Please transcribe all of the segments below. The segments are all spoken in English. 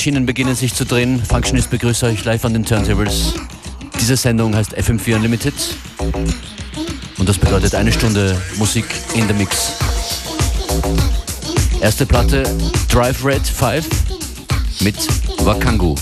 Maschinen beginnen sich zu drehen. Functionist begrüßt euch live an den Turntables. Diese Sendung heißt FM4 Unlimited. Und das bedeutet eine Stunde Musik in the Mix. Erste Platte Drive Red 5 mit Wakangu.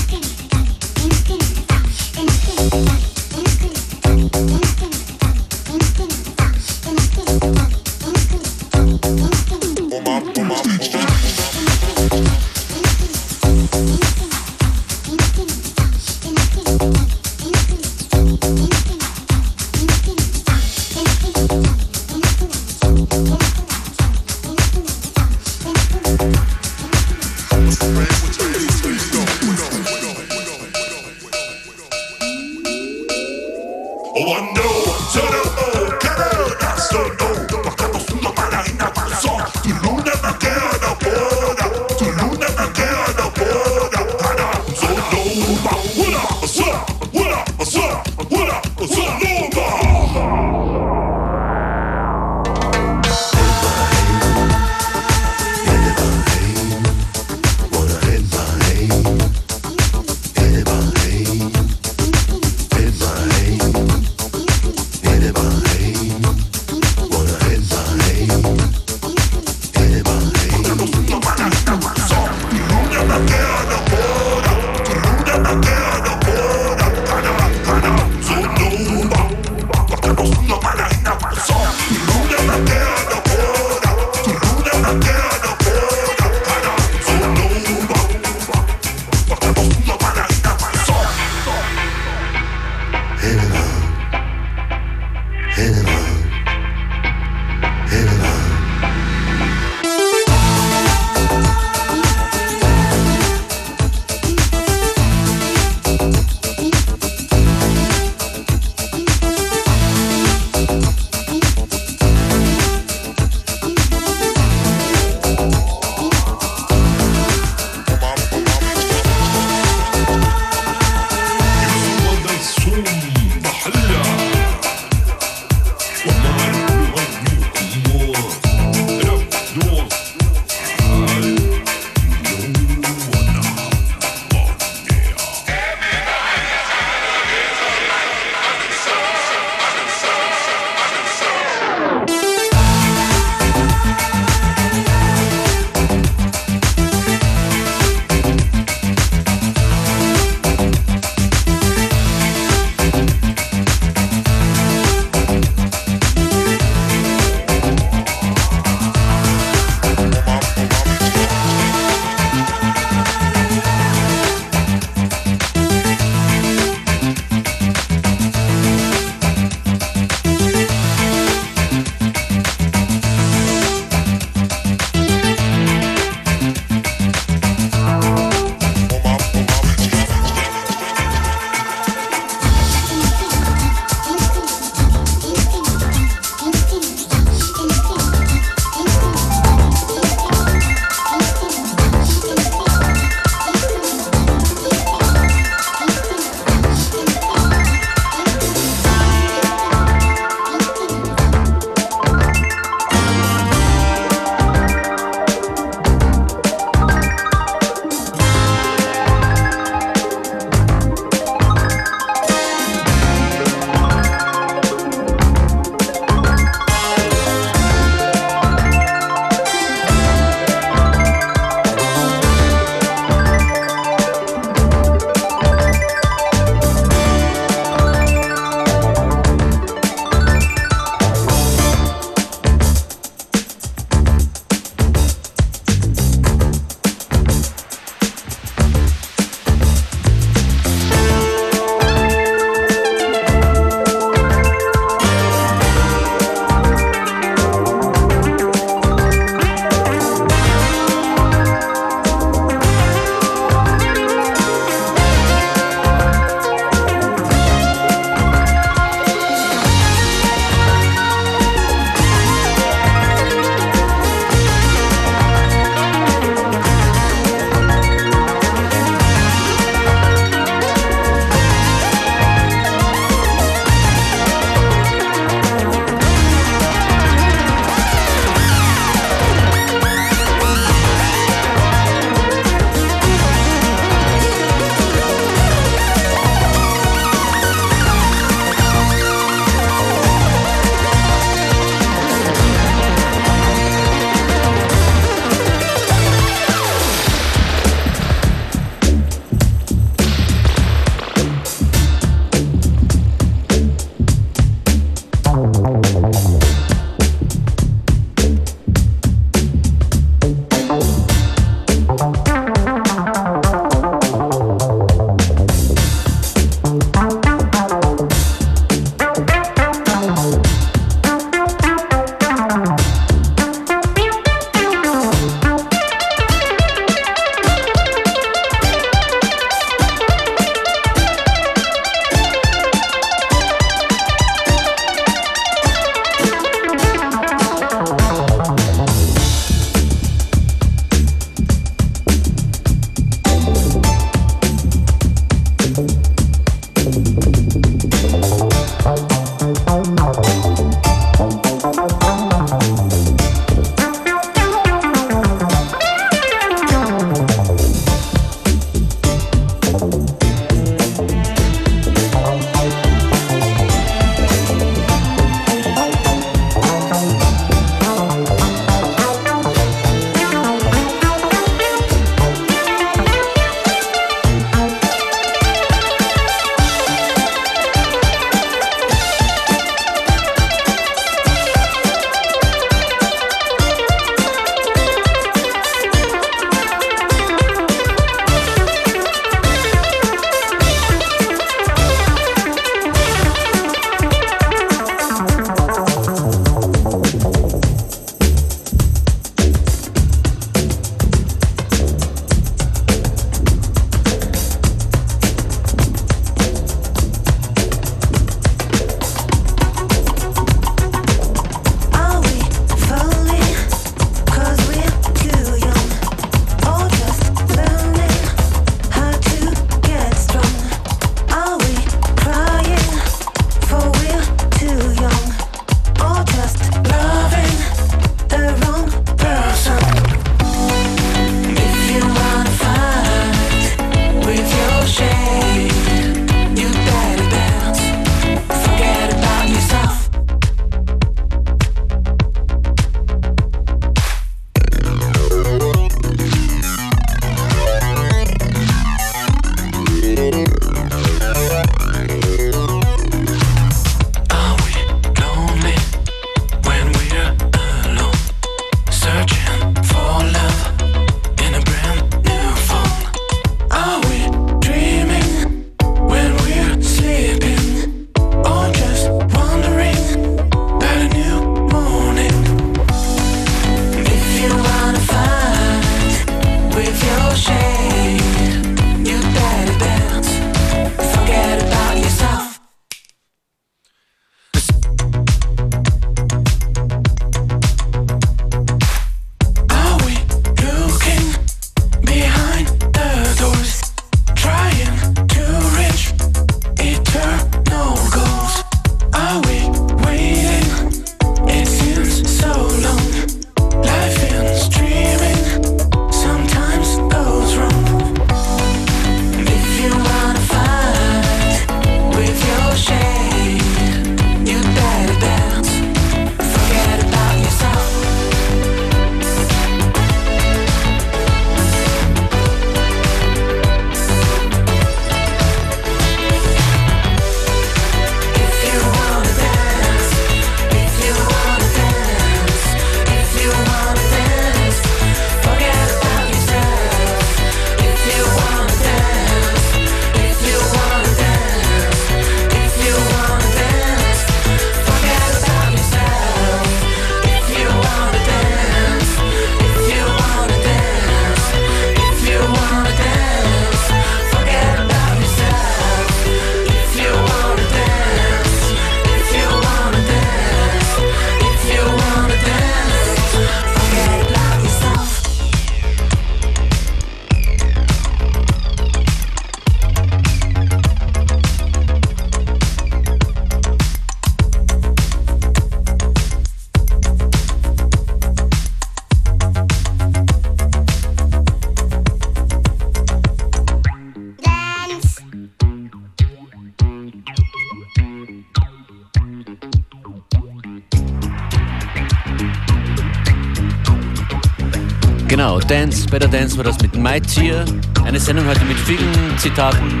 Dance, Better Dance war das mit Might hier. Eine Sendung heute mit vielen Zitaten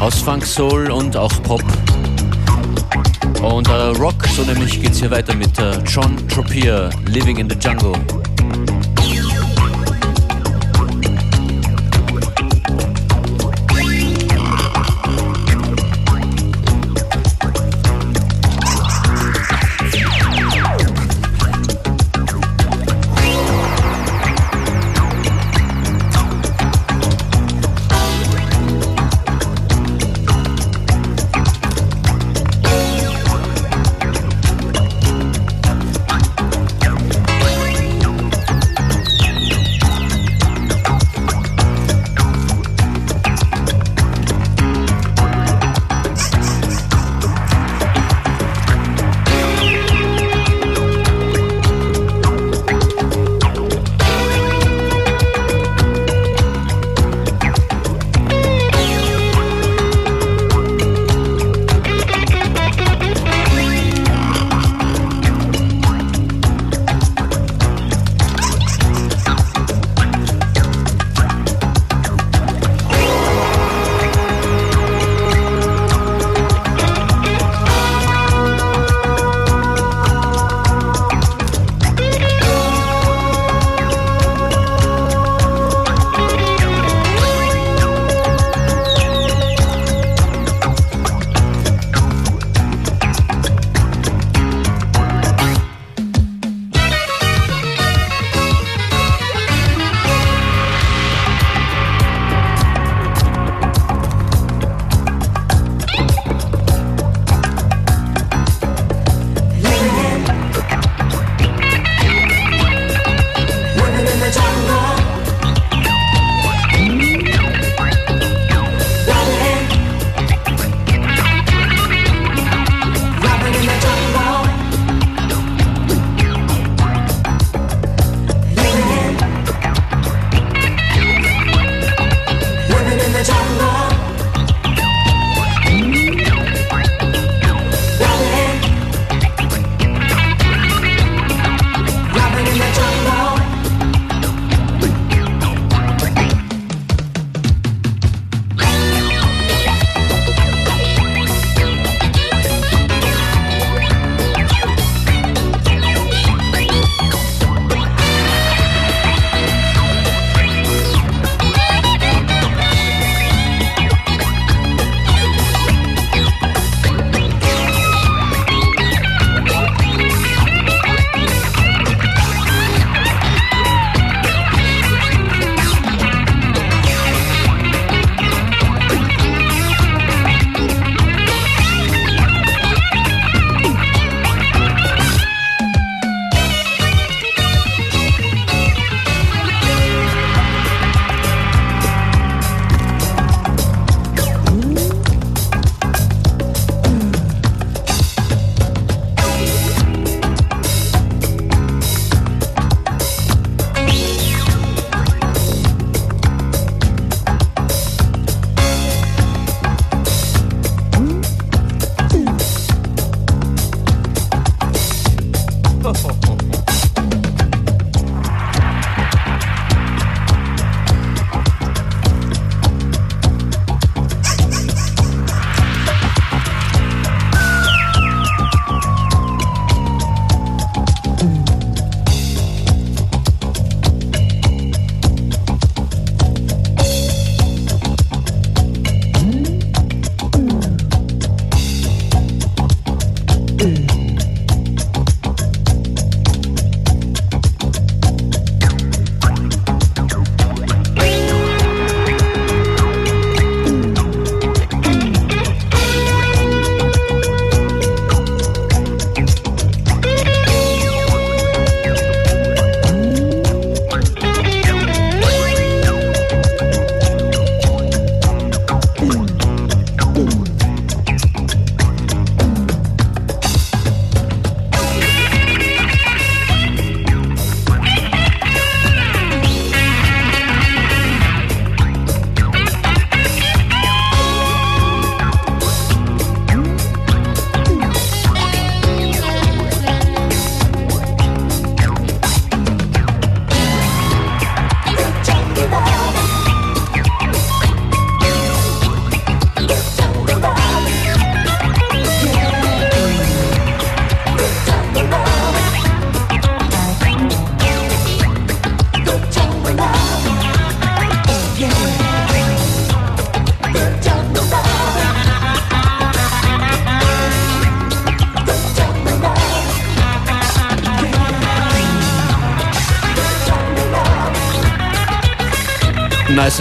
aus Funk, Soul und auch Pop. Und äh, Rock, so nämlich geht's hier weiter mit äh, John Tropier, Living in the Jungle.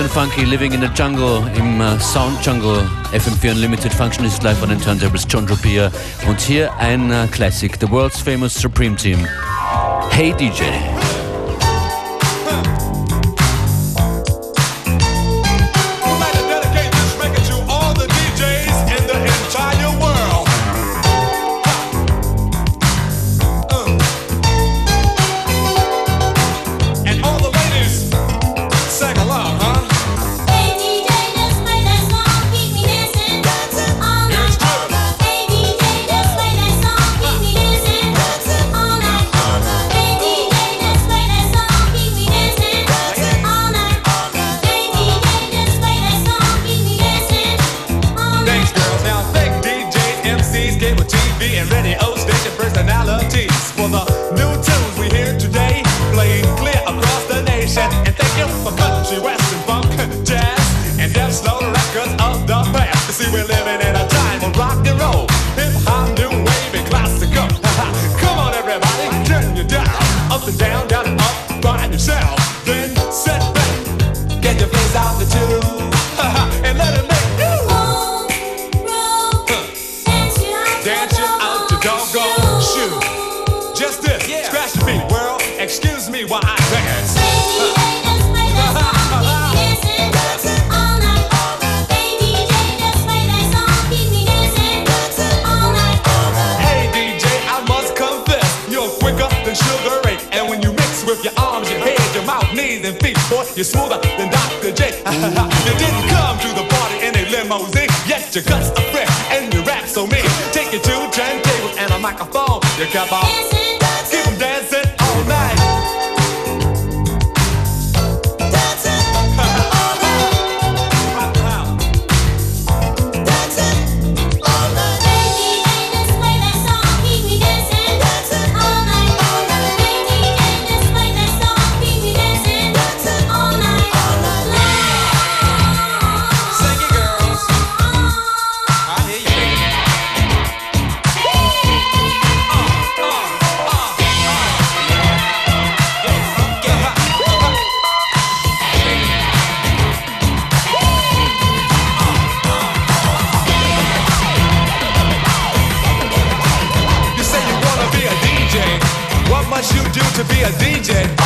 And funky, living in the jungle, im uh, Sound Jungle. FM4 Unlimited Functionist live on den Turntables, John Tropea. Und hier ein uh, Classic, the world's famous Supreme Team. Hey DJ. to be a DJ.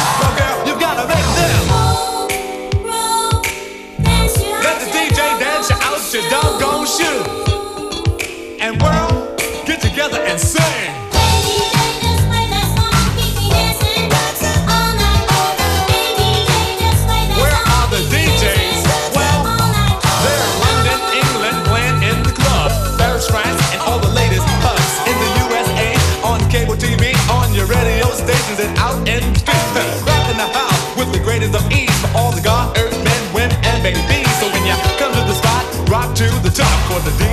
What the day.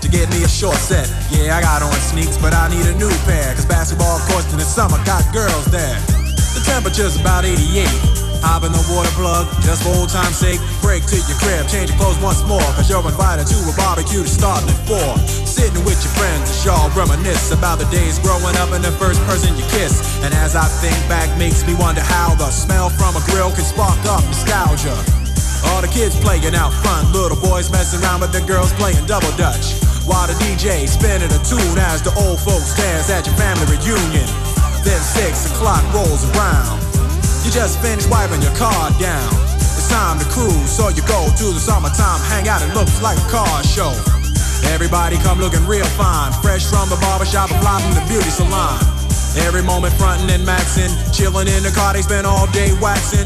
Get me a short set. Yeah, I got on sneaks, but I need a new pair. Cause basketball courts in the summer got girls there. The temperature's about 88. Hop in the water plug, just for old time's sake. Break to your crib, change your clothes once more. Cause you're invited to a barbecue to start at 4. Sitting with your friends as y'all reminisce about the days growing up and the first person you kiss. And as I think back, makes me wonder how the smell from a grill can spark up nostalgia. All the kids playing out front, little boys messing around with the girls playing double dutch. While the DJ spinning a tune as the old folks dance at your family reunion. Then six o'clock rolls around. You just finished wiping your car down. It's time to cruise, so you go to the summertime hangout. It looks like a car show. Everybody come looking real fine, fresh from the barbershop, fly from the beauty salon. Every moment frontin' and maxin', chillin' in the car, they spend all day waxin',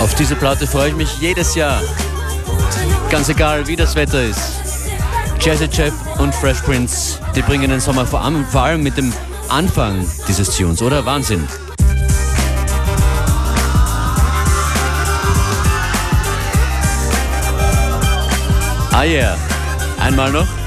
Auf diese Platte freue ich mich jedes Jahr. Ganz egal, wie das Wetter ist. Jazzy Jeff und Fresh Prince, die bringen den Sommer vor allem, vor allem mit dem Anfang dieses Tunes, oder? Wahnsinn. Ah yeah. Einmal noch.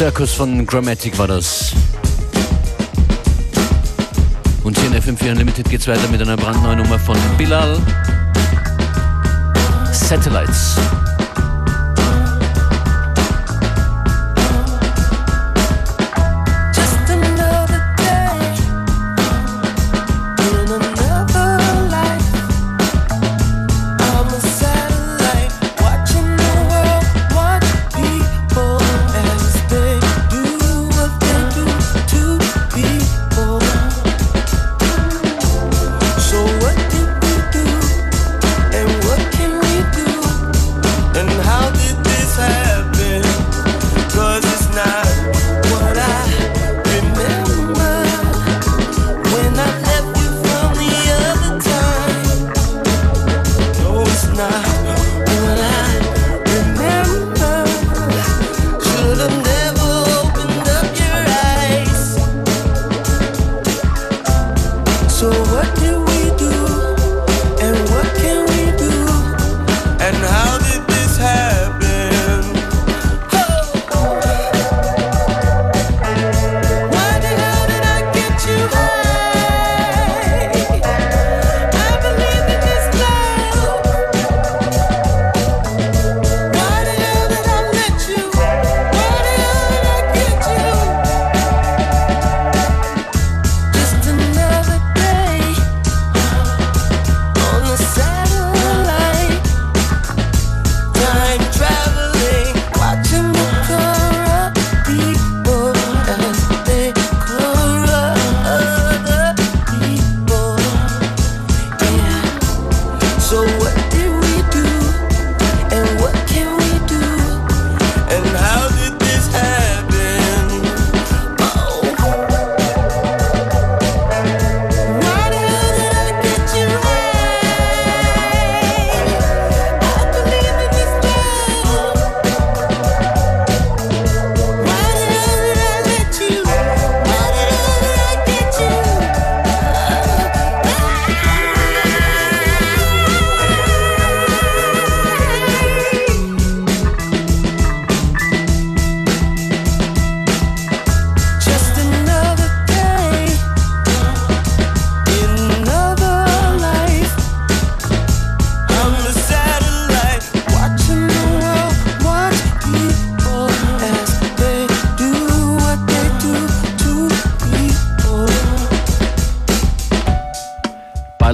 Circus von Grammatic war das. Und hier in FM4 Unlimited geht es weiter mit einer brandneuen Nummer von Bilal. Satellites.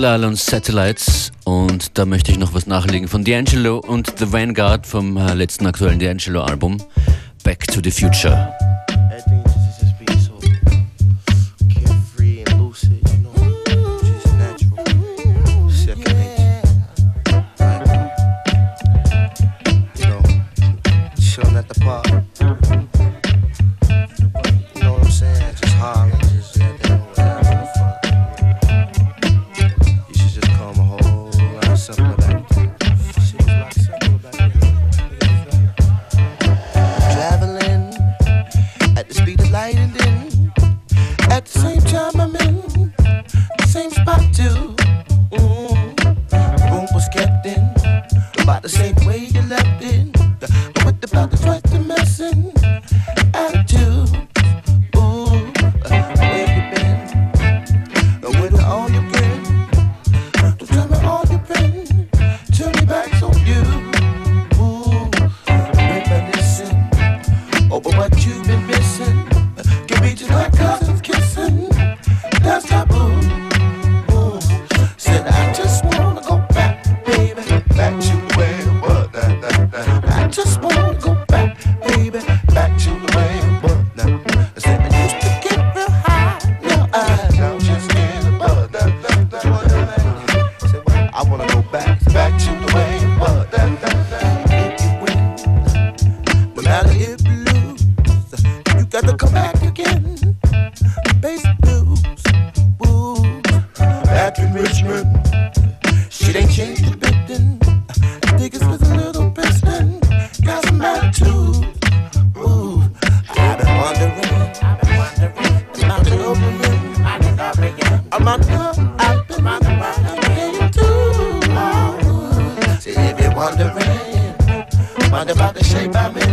Bilal und Satellites und da möchte ich noch was nachlegen von D'Angelo und The Vanguard vom äh, letzten aktuellen D'Angelo Album Back to the Future. Wondering, wonder about the shape I'm in.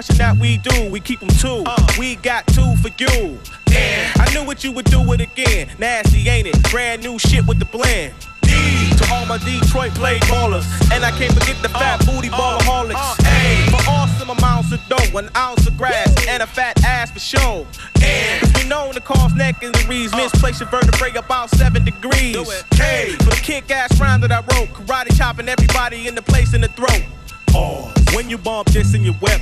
Crushing that we do, we keep them two. We got two for you. I knew what you would do it again. Nasty, ain't it? Brand new shit with the blend to all my Detroit play ballers. And I can't forget the fat booty ballaholics. Hey, for awesome amounts of dough, an ounce of grass, and a fat ass for show. And we known to cause neck injuries, misplace your vertebrae about seven degrees. Hey, for the kick ass rhyme that I wrote, karate chopping everybody in the place in the throat. Oh, when you bump this in your whip,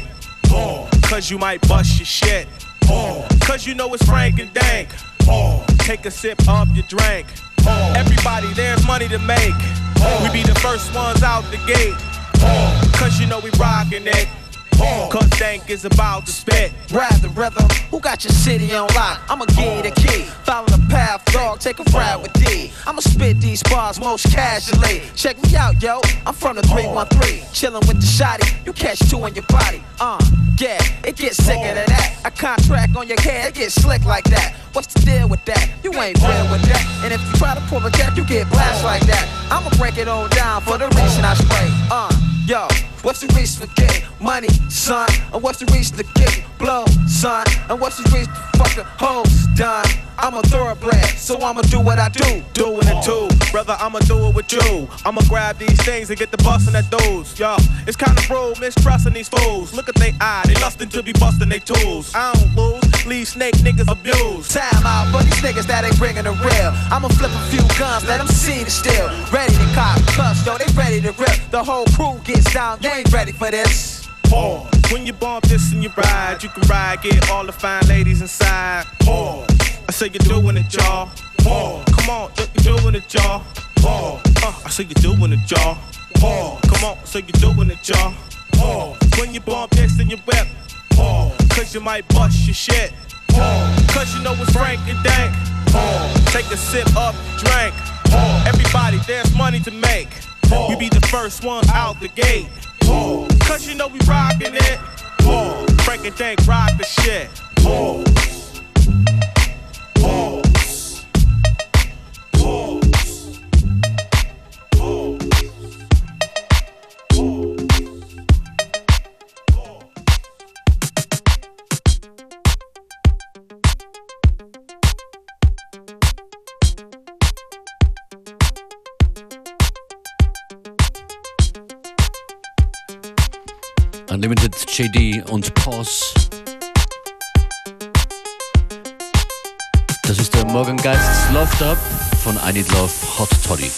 oh, cause you might bust your shit. Oh, cause you know it's Frank and Dank. Oh, take a sip of your drink. Everybody, there's money to make. We be the first ones out the gate. Cause you know we rockin' it. Cause Dank is about to spit. Rather, brother, who got your city on lock? I'ma give you the key. Follow the path, dog, take a ride with D. I'ma spit these bars most casually. Check me out, yo. I'm from the 313. Chillin' with the shotty. You catch two in your body. Uh, yeah, it gets sicker than that. A contract on your head, it gets slick like that. What's the deal with that? You ain't real with that. And if you try to pull a jack, you get blasted like that. I'ma break it all down for the reason I spray. Uh, yo. What's the reason for getting money, son? And what's the reason to get blow, son? And what's the reason to fucking hoes done? I'm a thoroughbred, so I'ma do what I do. Doing it too, brother. I'ma do it with you. I'ma grab these things and get the bustin' at those. Yo, it's kinda rude mistrusting these fools. Look at they eye, they lustin' to be bustin' they tools. I don't lose, leave snake niggas abused. Time out for these niggas that ain't bringin' the real. I'ma flip a few guns, let them see the steel. Ready to cop, cuss, yo, they ready to rip. The whole crew gets down, you ain't ready for this. Pause. When you bump this and you ride, you can ride, get all the fine ladies inside. Pause. I say you're doing it, y'all. Pause. Come on, you're doing it, y'all. Pause. Uh, I say you're doing it, y'all. Pause. Come on, say you're doing it, y'all. Pause. When you bump this and you whip. Pause. Cause you might bust your shit. Pause. Cause you know it's Frank and Dank. Pause. Take a sip of drink. Everybody, there's money to make. Pause. We be the first ones out the gate. Pause. Cause you know we rockin' it. Pause. Frank and Dank rock the shit. Pause. Unlimited JD und Pause. Das ist der Morgengeist Love Up von I Need Love Hot Toddy.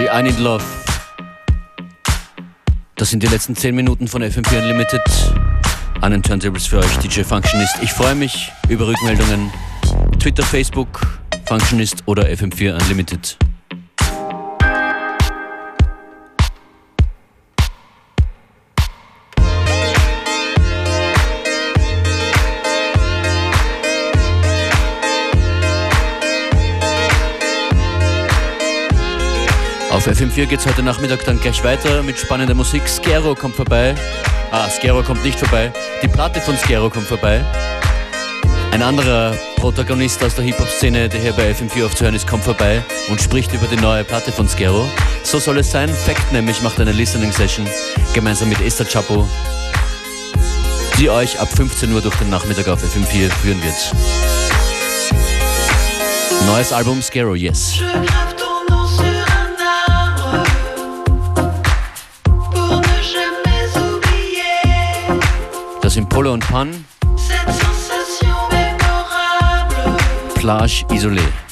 Toddy, I Need Love. Das sind die letzten 10 Minuten von FM4 Unlimited. An den Turntables für euch, DJ Functionist. Ich freue mich über Rückmeldungen. Twitter, Facebook, Functionist oder FM4 Unlimited. Auf FM4 geht es heute Nachmittag dann gleich weiter mit spannender Musik. Skero kommt vorbei. Ah, Skero kommt nicht vorbei. Die Platte von Skero kommt vorbei. Ein anderer Protagonist aus der Hip-Hop-Szene, der hier bei FM4 aufzuhören ist, kommt vorbei und spricht über die neue Platte von Skero. So soll es sein. Fact nämlich macht eine Listening-Session gemeinsam mit Esther Chapo, die euch ab 15 Uhr durch den Nachmittag auf FM4 führen wird. Neues Album Skero, yes. Das sind Polo und Pan. Plage isolée.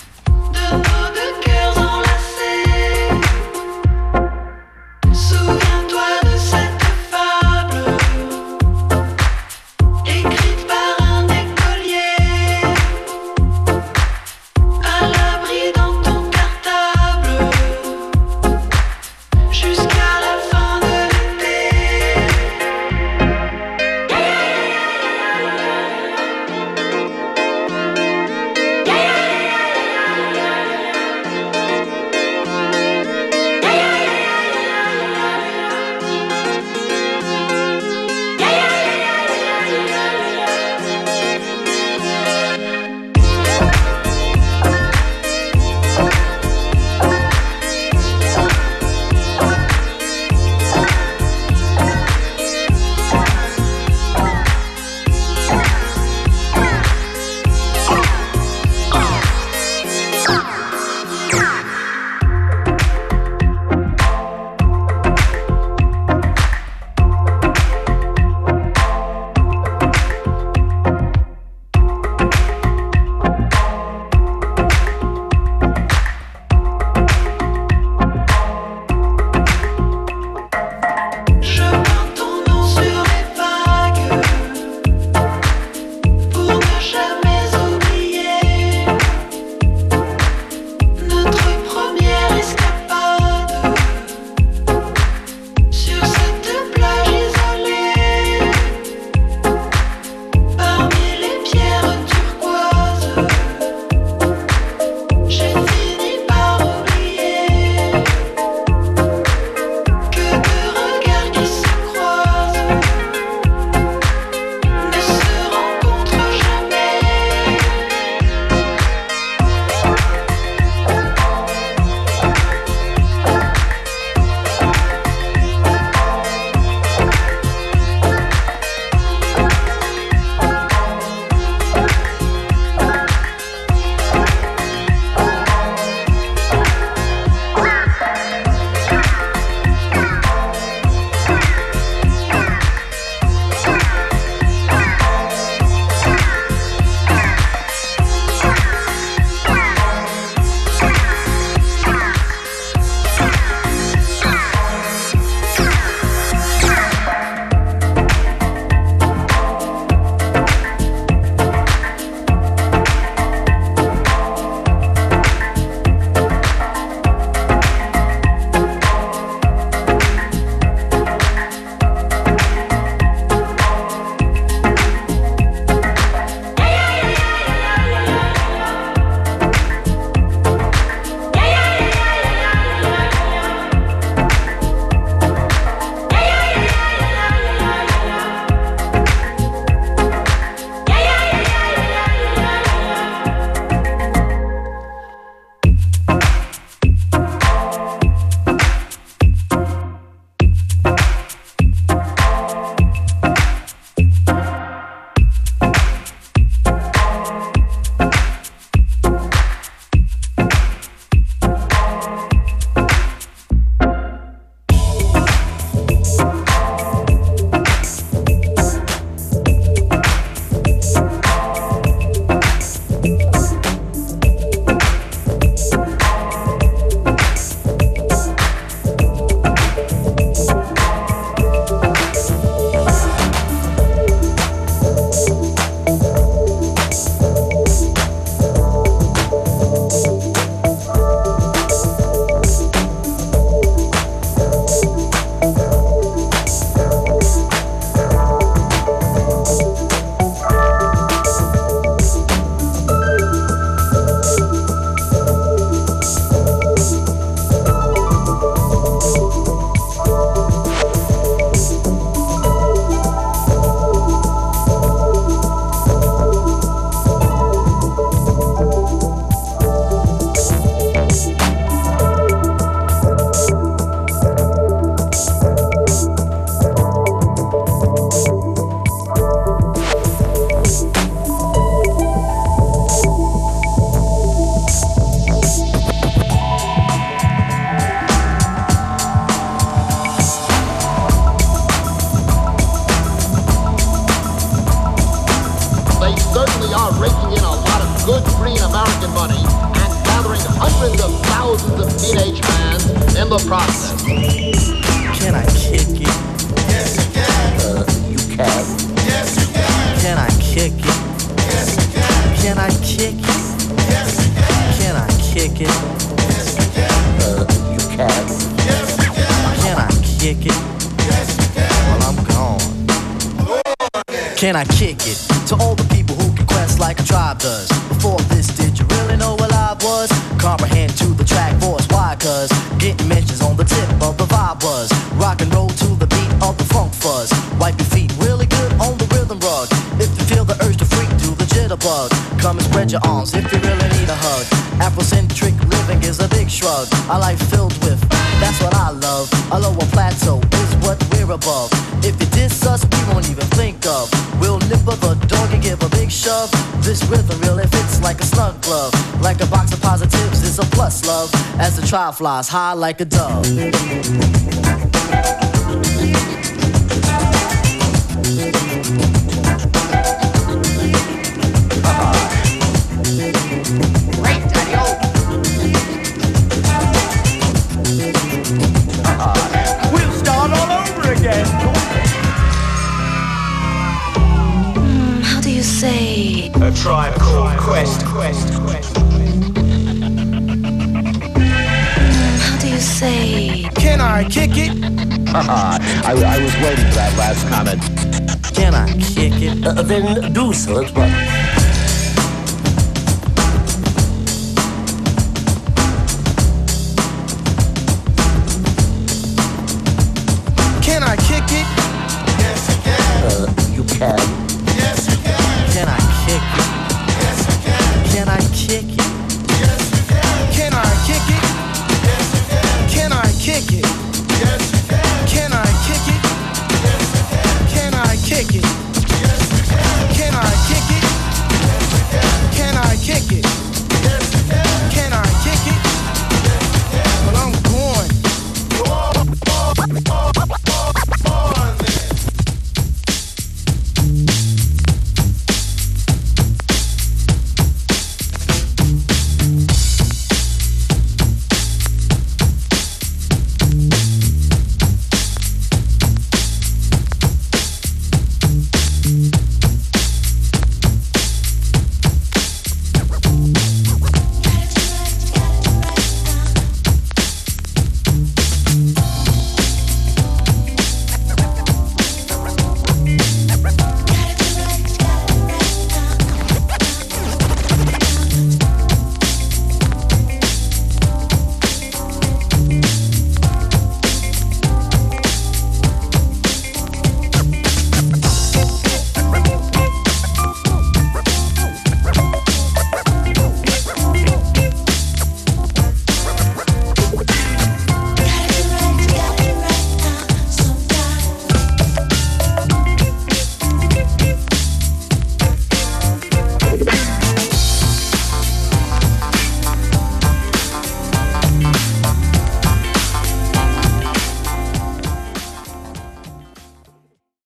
Can. I kick it? Yes, you can. Can I kick it? Yes, you can. Uh, you can. Yes, you can. Can I kick it? Yes, you can. Well, I'm gone. Can I kick it to all the people who can quest like a tribe does? Before this, did you really know what I was? Comprehend to the track voice, why? Cause getting mentions on the tip of the vibe was rock and roll to the beat of the funk fuzz. Wipe your feet really good on the rhythm rug. If you feel the urge to freak, do the jitterbug. Come and spread your arms if you really need a hug. Afrocentric living is a big shrug. A life filled with, that's what I love. A lower plateau is what we're above. If you diss us, we won't even think of. We'll nip up a dog and give a big shove. This rhythm really fits like a snug glove. Like a box of positives, it's a plus love. As the trial flies high like a dove. Quest. Quest. Quest. How do you say? Can I kick it? I, I was waiting for that last comment. Can I kick it? Uh, then do so, but